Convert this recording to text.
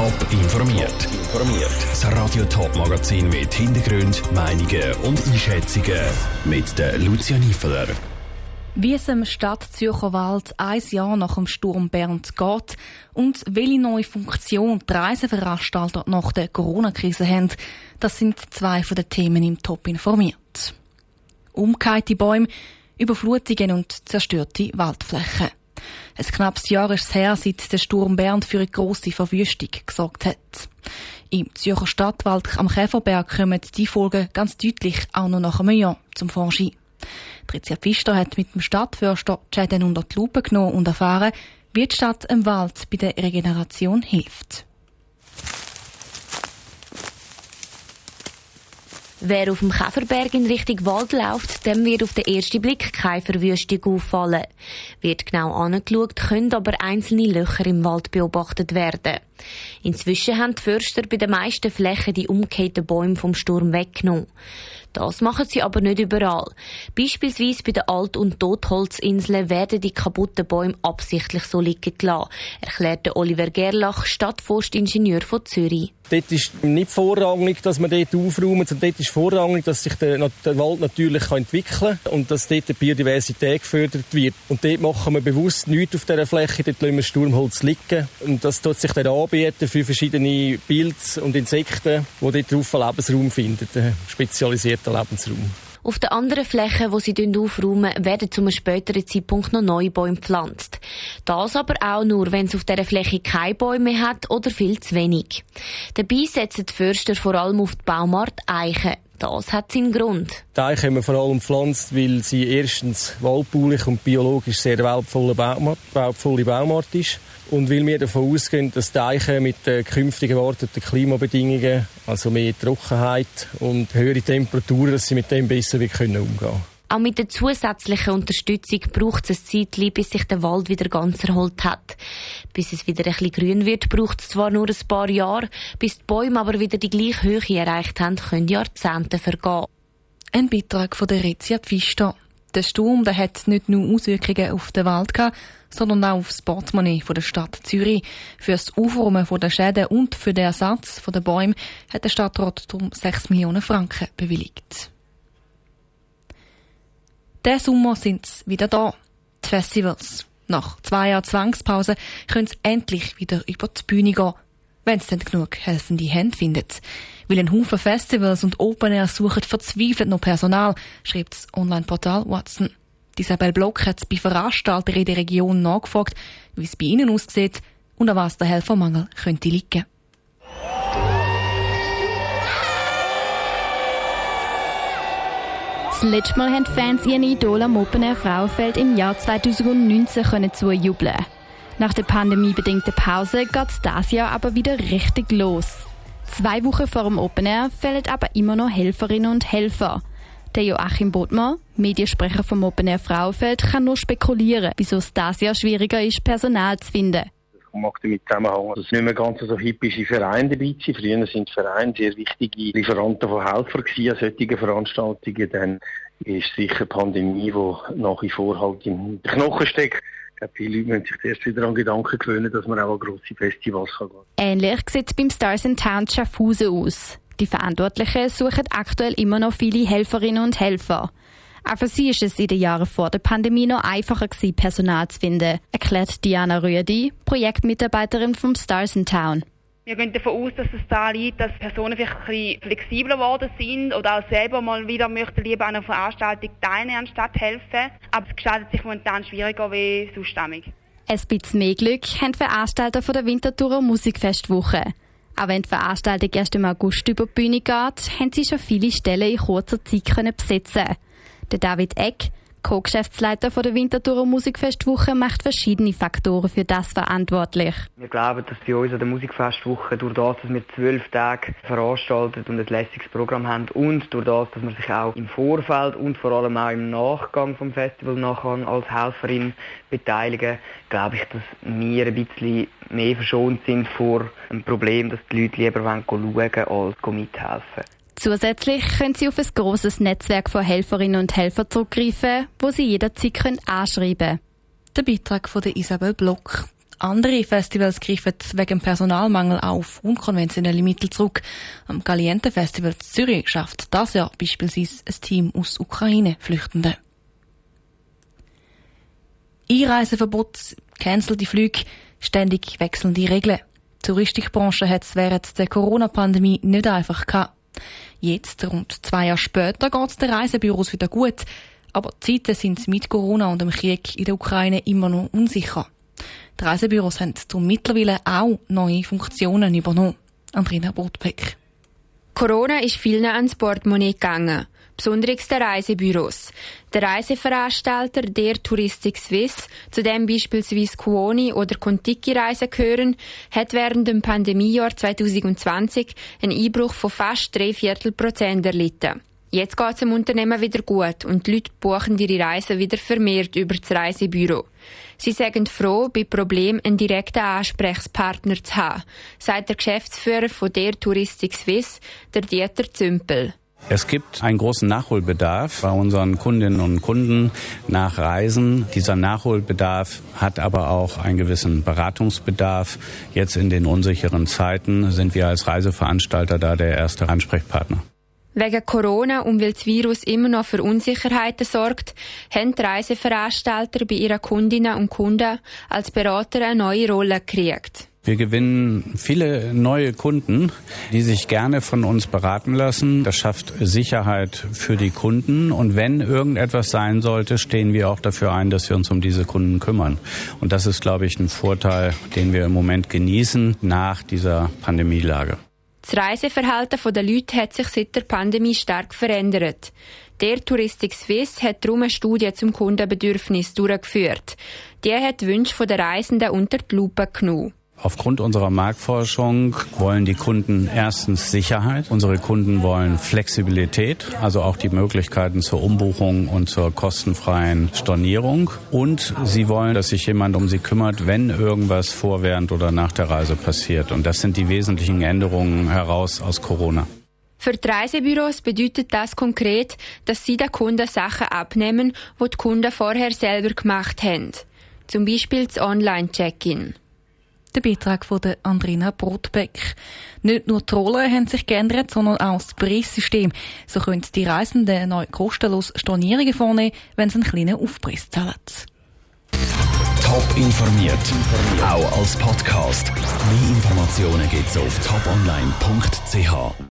Top informiert. Informiert. Das Radio Top Magazin mit Hintergrund, Meinungen und Einschätzungen mit der Lucia Niefeler. Wie es im Stadt Zürcher Wald ein Jahr nach dem Sturm Bernd geht und welche neue Funktion die Reiseveranstalter nach der Corona-Krise haben, das sind zwei von den Themen im Top informiert. Umgekehrte Bäume, Überflutungen und zerstörte Waldflächen. Ein knappes Jahr ist es her, seit der Sturm Bernd für eine grosse Verwüstung gesorgt hat. Im Zürcher Stadtwald am Käferberg kommen die Folgen ganz deutlich auch noch nach einem Jahr zum Vorschein. Tricia Pfister hat mit dem Stadtförster Schäden unter die Lupe genommen und erfahren, wie die Stadt im Wald bei der Regeneration hilft. Wer auf dem Käferberg in Richtung Wald läuft, dem wird auf den ersten Blick keine Verwüstung auffallen. Wird genau angeschaut, können aber einzelne Löcher im Wald beobachtet werden. Inzwischen haben die Förster bei den meisten Flächen die umgekehrten Bäume vom Sturm weggenommen. Das machen sie aber nicht überall. Beispielsweise bei den Alt- und Totholzinseln werden die kaputten Bäume absichtlich so liegen gelassen, erklärte Oliver Gerlach, Stadtforstingenieur von Zürich. Dort ist nicht vorrangig, dass man dort aufräumt, sondern dort ist vorrangig, dass sich der, der Wald natürlich entwickeln kann und dass dort die Biodiversität gefördert wird. Und dort machen wir bewusst nichts auf dieser Fläche, dort lassen wir Sturmholz liegen. Und das tut sich dann anbieten für verschiedene Pilze und Insekten, die dort drauf einen Lebensraum finden, einen spezialisierten Lebensraum. Auf den anderen Flächen, die sie aufräumen, werden zu einem späteren Zeitpunkt noch neue Bäume gepflanzt. Das aber auch nur, wenn es auf dieser Fläche keine Bäume mehr hat oder viel zu wenig. Dabei setzen die Förster vor allem auf die Baumart Eichen. Das hat seinen Grund. Die Eiche haben wir vor allem gepflanzt, weil sie erstens waldbaulich und biologisch sehr wertvolle Baumart, ist. Und weil wir davon ausgehen, dass die Eiche mit den künftigen erwarteten Klimabedingungen, also mehr Trockenheit und höhere Temperaturen, dass sie mit dem besser umgehen können. Auch mit der zusätzlichen Unterstützung braucht es ein Zeit, bis sich der Wald wieder ganz erholt hat. Bis es wieder ein bisschen grün wird, braucht es zwar nur ein paar Jahre, bis die Bäume aber wieder die gleiche Höhe erreicht haben, können Jahrzehnte vergehen. Ein Beitrag von der Rezia Pfister. Der Sturm der hat nicht nur Auswirkungen auf den Wald gehabt, sondern auch auf das Portemonnaie der Stadt Zürich. Für das Aufräumen der Schäden und für den Ersatz der Bäume hat der Stadtrat darum 6 Millionen Franken bewilligt. Der Sommer sind sie wieder da. Die Festivals. Nach zwei Jahren Zwangspause können sie endlich wieder über die Bühne gehen. Wenn sie dann genug helfende Hände finden. Weil ein Haufen Festivals und Open Air suchen verzweifelt noch Personal, schreibt das Online-Portal Watson. Isabel Block hat bei Veranstaltern in der Region nachgefragt, wie es bei ihnen aussieht und an was der Helfermangel könnte liegen. Das letzte Mal haben Fans ihren Idol am Open Air Frauenfeld im Jahr 2019 können zujubeln. Nach der pandemiebedingten Pause geht es dieses Jahr aber wieder richtig los. Zwei Wochen vor dem Open Air fehlen aber immer noch Helferinnen und Helfer. Der Joachim Bodmer, Mediensprecher vom Open Air Frauenfeld, kann nur spekulieren, wieso es dieses Jahr schwieriger ist, Personal zu finden. Das mag damit zusammenhängen, dass nicht mehr ganz so hippische Vereine dabei sind. Früher sind Vereine sehr wichtige Lieferanten von Helfern an solchen Veranstaltungen. Dann ist sicher die Pandemie, die nach wie vor halt im Knochen steckt. Ich glaube, viele Leute müssen sich erst wieder an Gedanken gewöhnen, dass man auch an grosse Festivals gehen kann. Ähnlich sieht es beim Stars in Town Schaffhausen aus. Die Verantwortlichen suchen aktuell immer noch viele Helferinnen und Helfer. Auch für sie ist es in den Jahren vor der Pandemie noch einfacher gewesen, Personal zu finden, erklärt Diana Rüedi, Projektmitarbeiterin vom Stars in Town. Wir gehen davon aus, dass es da liegt, dass Personen vielleicht ein bisschen flexibler geworden sind oder auch selber mal wieder möchten lieber an einer Veranstaltung teilnehmen, anstatt helfen. Aber es gestaltet sich momentan schwieriger wie sonst. Ein bisschen mehr Glück haben Veranstalter von der Winterthurer Musikfestwoche. Auch wenn die Veranstaltung erst im August über die Bühne geht, haben sie schon viele Stellen in kurzer Zeit können besetzen. Der David Eck, Co-Geschäftsleiter der Winterthurer Musikfestwoche macht verschiedene Faktoren für das verantwortlich. Wir glauben, dass bei uns an der Musikfestwoche durch das, dass wir zwölf Tage veranstaltet und ein lässiges Programm haben und durch das, dass man sich auch im Vorfeld und vor allem auch im Nachgang vom Festival nachher als Helferin beteiligen, glaube ich, dass wir ein bisschen mehr verschont sind vor einem Problem, dass die Leute lieber schauen wollen, als mithelfen. Zusätzlich können Sie auf ein grosses Netzwerk von Helferinnen und Helfern zurückgreifen, wo Sie jederzeit können anschreiben können. Der Beitrag von Isabel Block. Andere Festivals greifen wegen Personalmangel auf unkonventionelle Mittel zurück. Am Galiente Festival Zürich schafft das Jahr beispielsweise ein Team aus Ukraine-Flüchtenden. Einreiseverbot, cancelte Flüge, ständig wechselnde Regeln. Die Touristikbranche hat es während der Corona-Pandemie nicht einfach gehabt. Jetzt, rund zwei Jahre später, geht es den Reisebüros wieder gut. Aber die Zeiten sind mit Corona und dem Krieg in der Ukraine immer noch unsicher. Die Reisebüros haben darum mittlerweile auch neue Funktionen übernommen. Andrina Botbeck. Corona ist vielen ans Portemonnaie gegangen besonders der Reisebüros. Der Reiseveranstalter der Touristik Swiss, zu dem beispielsweise Kuoni oder Contiki Reisen gehören, hat während dem Pandemiejahr 2020 einen Einbruch von fast drei Viertel Prozent erlitten. Jetzt geht es dem Unternehmen wieder gut und die Leute buchen ihre Reisen wieder vermehrt über das Reisebüro. Sie sagen froh, bei Problemen einen direkten Ansprechpartner zu haben, sagt der Geschäftsführer von der Touristik Swiss, der Dieter Zümpel. Es gibt einen großen Nachholbedarf bei unseren Kundinnen und Kunden nach Reisen. Dieser Nachholbedarf hat aber auch einen gewissen Beratungsbedarf. Jetzt in den unsicheren Zeiten sind wir als Reiseveranstalter da der erste Ansprechpartner. Wegen Corona und weil das Virus immer noch für Unsicherheiten sorgt, haben die Reiseveranstalter bei ihren Kundinnen und Kunden als Berater eine neue Rolle gekriegt. Wir gewinnen viele neue Kunden, die sich gerne von uns beraten lassen. Das schafft Sicherheit für die Kunden. Und wenn irgendetwas sein sollte, stehen wir auch dafür ein, dass wir uns um diese Kunden kümmern. Und das ist, glaube ich, ein Vorteil, den wir im Moment genießen nach dieser Pandemielage. Das Reiseverhalten der Leute hat sich seit der Pandemie stark verändert. Der Touristik Swiss hat darum eine Studie zum Kundenbedürfnis durchgeführt. Die hat Wünsche der Reisenden unter die Lupe genommen. Aufgrund unserer Marktforschung wollen die Kunden erstens Sicherheit. Unsere Kunden wollen Flexibilität, also auch die Möglichkeiten zur Umbuchung und zur kostenfreien Stornierung. Und sie wollen, dass sich jemand um sie kümmert, wenn irgendwas vor, während oder nach der Reise passiert. Und das sind die wesentlichen Änderungen heraus aus Corona. Für die Reisebüros bedeutet das konkret, dass sie den Kunden Sachen abnehmen, die die Kunden vorher selber gemacht haben. Zum Beispiel das Online-Check-In. Der Beitrag von der Andrina Brotbeck. Nicht nur die Rollen haben sich geändert, sondern auch das Preissystem. So können die Reisenden neu kostenlos Stornierungen vornehmen, wenn sie einen kleinen Aufpreis zahlen. Top informiert, auch als Podcast. Mehr Informationen gibt's auf toponline.ch.